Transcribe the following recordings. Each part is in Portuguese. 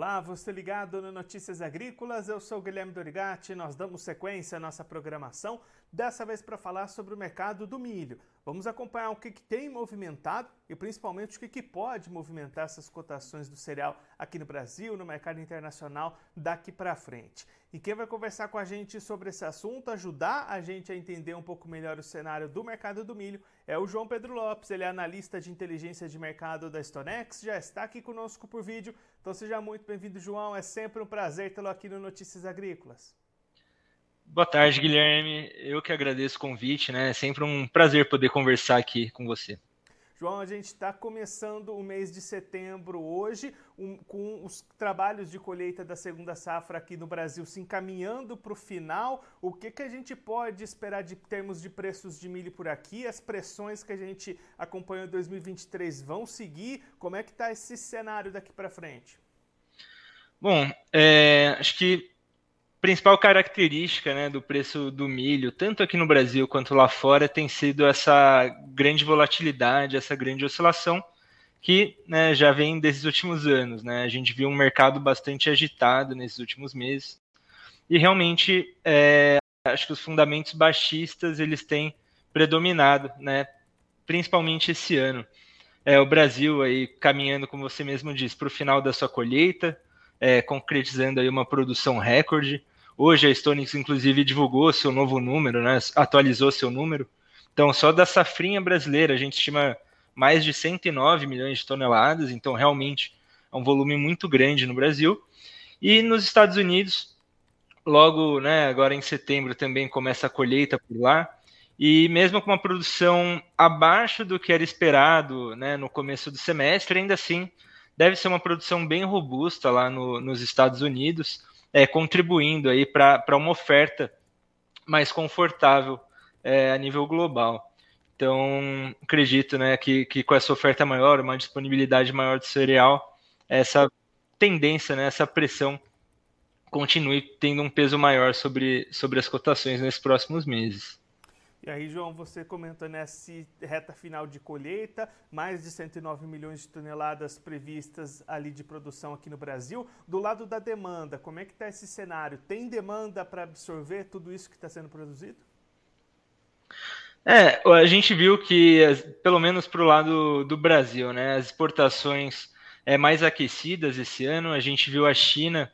Olá, você ligado no Notícias Agrícolas, eu sou Guilherme Dorigati, nós damos sequência à nossa programação, dessa vez para falar sobre o mercado do milho. Vamos acompanhar o que, que tem movimentado e principalmente o que, que pode movimentar essas cotações do cereal aqui no Brasil, no mercado internacional, daqui para frente. E quem vai conversar com a gente sobre esse assunto, ajudar a gente a entender um pouco melhor o cenário do mercado do milho, é o João Pedro Lopes. Ele é analista de inteligência de mercado da Stonex, já está aqui conosco por vídeo. Então seja muito bem-vindo, João. É sempre um prazer tê-lo aqui no Notícias Agrícolas. Boa tarde, Guilherme. Eu que agradeço o convite, né? É sempre um prazer poder conversar aqui com você. João, a gente está começando o mês de setembro hoje, um, com os trabalhos de colheita da segunda safra aqui no Brasil se encaminhando para o final. O que, que a gente pode esperar de termos de preços de milho por aqui? As pressões que a gente acompanhou em 2023 vão seguir? Como é que está esse cenário daqui para frente? Bom, é, acho que principal característica né, do preço do milho, tanto aqui no Brasil quanto lá fora, tem sido essa grande volatilidade, essa grande oscilação que né, já vem desses últimos anos. Né? A gente viu um mercado bastante agitado nesses últimos meses e realmente é, acho que os fundamentos baixistas eles têm predominado, né, principalmente esse ano. É, o Brasil aí caminhando, como você mesmo disse, para o final da sua colheita, é, concretizando aí uma produção recorde. Hoje a Stonix, inclusive, divulgou seu novo número, né? atualizou seu número. Então, só da safrinha brasileira, a gente estima mais de 109 milhões de toneladas, então realmente é um volume muito grande no Brasil. E nos Estados Unidos, logo, né, agora em setembro também começa a colheita por lá. E mesmo com uma produção abaixo do que era esperado né, no começo do semestre, ainda assim deve ser uma produção bem robusta lá no, nos Estados Unidos, é, contribuindo aí para uma oferta mais confortável é, a nível global. Então, acredito né, que, que com essa oferta maior, uma disponibilidade maior de cereal, essa tendência, né, essa pressão continue tendo um peso maior sobre, sobre as cotações nesses próximos meses. E aí, João, você comentou nessa reta final de colheita, mais de 109 milhões de toneladas previstas ali de produção aqui no Brasil. Do lado da demanda, como é que está esse cenário? Tem demanda para absorver tudo isso que está sendo produzido? É, a gente viu que, pelo menos para o lado do Brasil, né, as exportações é, mais aquecidas esse ano. A gente viu a China,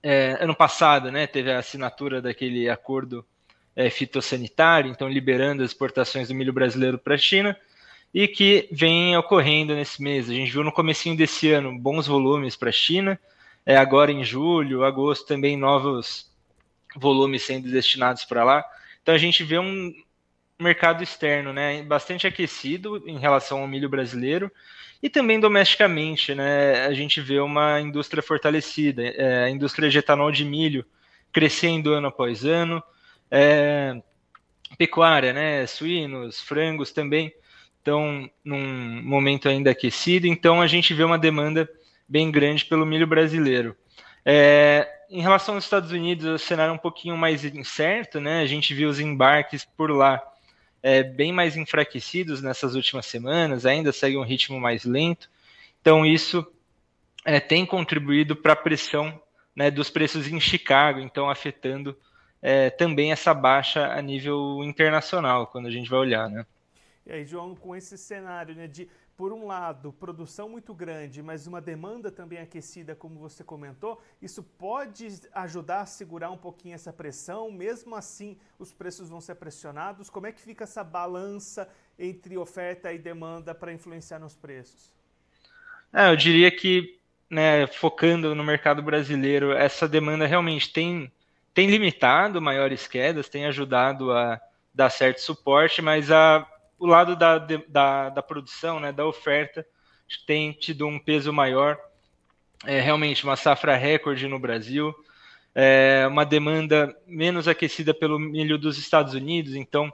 é, ano passado, né, teve a assinatura daquele acordo é, fitossanitário, então liberando as exportações do milho brasileiro para a China, e que vem ocorrendo nesse mês. A gente viu no comecinho desse ano bons volumes para a China, é, agora em julho, agosto também novos volumes sendo destinados para lá. Então a gente vê um mercado externo né, bastante aquecido em relação ao milho brasileiro e também domesticamente, né, a gente vê uma indústria fortalecida, é, a indústria de etanol de milho crescendo ano após ano, é, pecuária, né? Suínos, frangos também estão num momento ainda aquecido, então a gente vê uma demanda bem grande pelo milho brasileiro. É, em relação aos Estados Unidos, o cenário é um pouquinho mais incerto, né? A gente viu os embarques por lá é, bem mais enfraquecidos nessas últimas semanas, ainda segue um ritmo mais lento. Então, isso é, tem contribuído para a pressão né, dos preços em Chicago, então afetando é, também essa baixa a nível internacional, quando a gente vai olhar, né? E aí, João, com esse cenário né, de, por um lado, produção muito grande, mas uma demanda também aquecida, como você comentou, isso pode ajudar a segurar um pouquinho essa pressão, mesmo assim os preços vão ser pressionados. Como é que fica essa balança entre oferta e demanda para influenciar nos preços? É, eu diria que, né, focando no mercado brasileiro, essa demanda realmente tem tem limitado maiores quedas, tem ajudado a dar certo suporte, mas a, o lado da, da, da produção, né, da oferta, tem tido um peso maior. É realmente uma safra recorde no Brasil, é uma demanda menos aquecida pelo milho dos Estados Unidos, então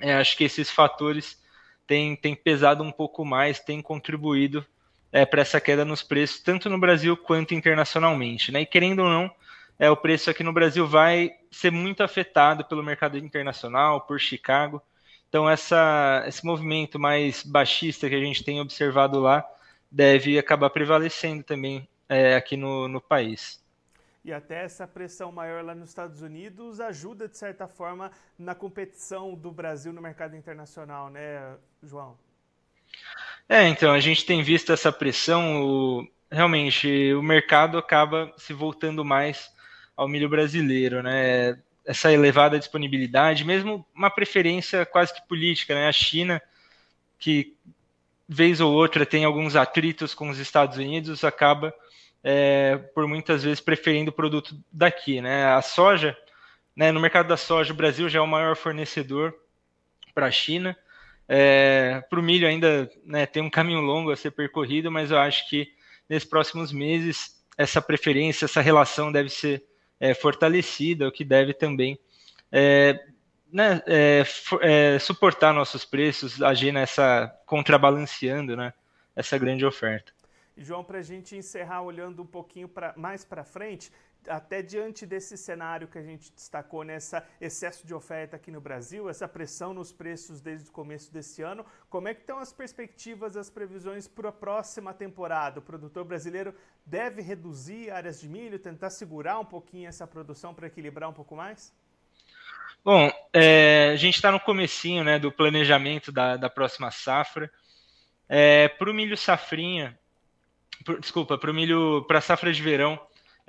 é, acho que esses fatores têm, têm pesado um pouco mais, têm contribuído é, para essa queda nos preços, tanto no Brasil quanto internacionalmente. Né? E querendo ou não, é, o preço aqui no Brasil vai ser muito afetado pelo mercado internacional, por Chicago. Então, essa, esse movimento mais baixista que a gente tem observado lá deve acabar prevalecendo também é, aqui no, no país. E até essa pressão maior lá nos Estados Unidos ajuda, de certa forma, na competição do Brasil no mercado internacional, né, João? É, então, a gente tem visto essa pressão, o, realmente, o mercado acaba se voltando mais ao milho brasileiro, né? Essa elevada disponibilidade, mesmo uma preferência quase que política, né? A China, que vez ou outra tem alguns atritos com os Estados Unidos, acaba é, por muitas vezes preferindo o produto daqui, né? A soja, né, no mercado da soja, o Brasil já é o maior fornecedor para a China. É, para o milho ainda né, tem um caminho longo a ser percorrido, mas eu acho que nesses próximos meses essa preferência, essa relação deve ser é, fortalecida, o que deve também é, né, é, é, suportar nossos preços, agir nessa contrabalanceando né, essa grande oferta. João, para a gente encerrar olhando um pouquinho pra, mais para frente, até diante desse cenário que a gente destacou nessa excesso de oferta aqui no Brasil, essa pressão nos preços desde o começo desse ano, como é que estão as perspectivas, as previsões para a próxima temporada? O produtor brasileiro deve reduzir áreas de milho, tentar segurar um pouquinho essa produção para equilibrar um pouco mais? Bom, é, a gente está no comecinho né, do planejamento da, da próxima safra. É, para o milho safrinha, desculpa, para o milho, para a safra de verão,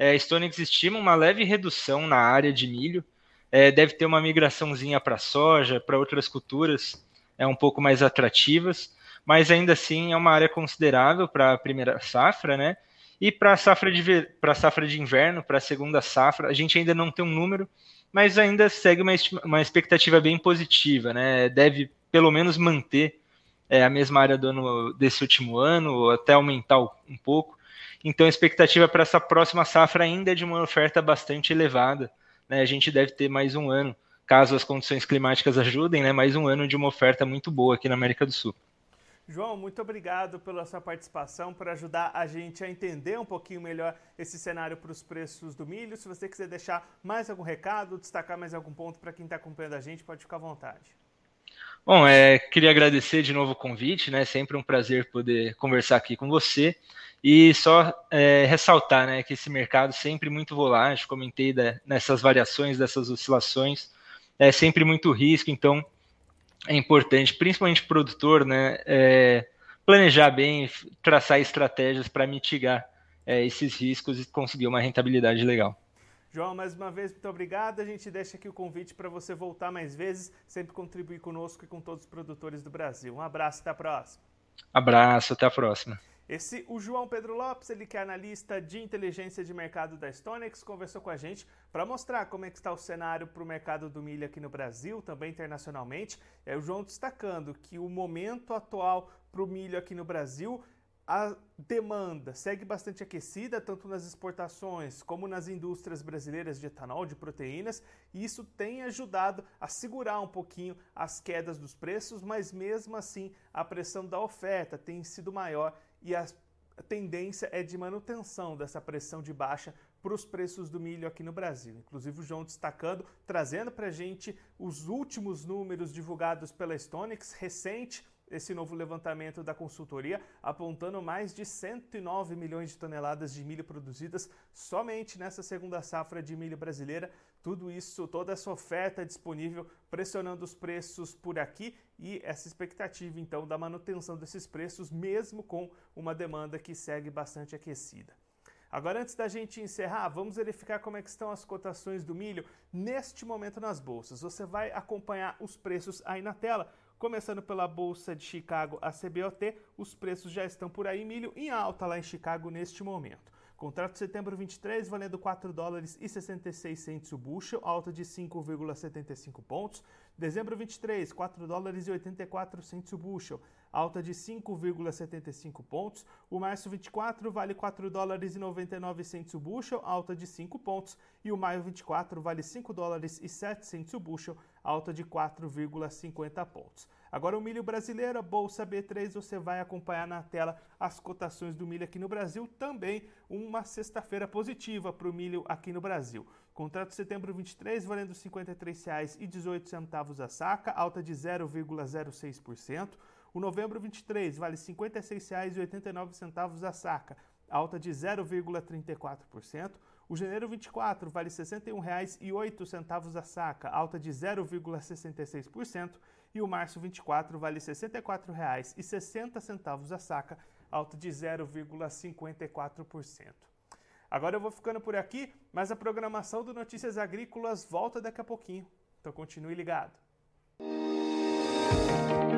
é, Stonex estima uma leve redução na área de milho. É, deve ter uma migraçãozinha para soja, para outras culturas é um pouco mais atrativas, mas ainda assim é uma área considerável para a primeira safra, né? E para a safra de safra de inverno, para a segunda safra, a gente ainda não tem um número, mas ainda segue uma, uma expectativa bem positiva, né? Deve pelo menos manter é, a mesma área do ano desse último ano, ou até aumentar um pouco. Então a expectativa para essa próxima safra ainda é de uma oferta bastante elevada. Né? A gente deve ter mais um ano, caso as condições climáticas ajudem, né? mais um ano de uma oferta muito boa aqui na América do Sul. João, muito obrigado pela sua participação, por ajudar a gente a entender um pouquinho melhor esse cenário para os preços do milho. Se você quiser deixar mais algum recado, destacar mais algum ponto para quem está acompanhando a gente, pode ficar à vontade. Bom, é, queria agradecer de novo o convite, né? Sempre um prazer poder conversar aqui com você. E só é, ressaltar né, que esse mercado sempre muito volátil, comentei da, nessas variações, dessas oscilações, é sempre muito risco, então é importante, principalmente o produtor, né, é, planejar bem, traçar estratégias para mitigar é, esses riscos e conseguir uma rentabilidade legal. João, mais uma vez, muito obrigado. A gente deixa aqui o convite para você voltar mais vezes, sempre contribuir conosco e com todos os produtores do Brasil. Um abraço, até a próxima. Abraço, até a próxima. Esse, o João Pedro Lopes, ele que é analista de inteligência de mercado da Stonex, conversou com a gente para mostrar como é que está o cenário para o mercado do milho aqui no Brasil, também internacionalmente. É o João destacando que o momento atual para o milho aqui no Brasil a demanda segue bastante aquecida, tanto nas exportações como nas indústrias brasileiras de etanol, de proteínas, e isso tem ajudado a segurar um pouquinho as quedas dos preços, mas mesmo assim a pressão da oferta tem sido maior e a tendência é de manutenção dessa pressão de baixa para os preços do milho aqui no Brasil. Inclusive o João destacando, trazendo para a gente os últimos números divulgados pela Stonex recente esse novo levantamento da consultoria, apontando mais de 109 milhões de toneladas de milho produzidas somente nessa segunda safra de milho brasileira. Tudo isso, toda essa oferta disponível, pressionando os preços por aqui e essa expectativa então da manutenção desses preços, mesmo com uma demanda que segue bastante aquecida. Agora, antes da gente encerrar, vamos verificar como é estão as cotações do milho neste momento nas bolsas. Você vai acompanhar os preços aí na tela. Começando pela Bolsa de Chicago, a CBOT, os preços já estão por aí, milho em alta lá em Chicago neste momento. Contrato de setembro 23 valendo 4 dólares e 66 centes o bushel, alta de 5,75 pontos. Dezembro 23, 4 dólares e 84 centes o bushel, alta de 5,75 pontos. O março 24 vale 4 dólares e 99 centes o bushel, alta de 5 pontos. E o maio 24 vale 5 dólares e 7 centes o bushel, alta de 4,50 pontos. Agora o milho brasileiro, a Bolsa B3, você vai acompanhar na tela as cotações do milho aqui no Brasil. Também uma sexta-feira positiva para o milho aqui no Brasil. Contrato setembro 23 valendo R$ 53,18 a saca, alta de 0,06%. O novembro 23 vale R$ 56,89 a saca, alta de 0,34%. O janeiro 24 vale R$ 61,08 a saca, alta de 0,66%. E o março 24 vale R$ 64,60 a saca, alta de 0,54%. Agora eu vou ficando por aqui, mas a programação do Notícias Agrícolas volta daqui a pouquinho. Então continue ligado. Música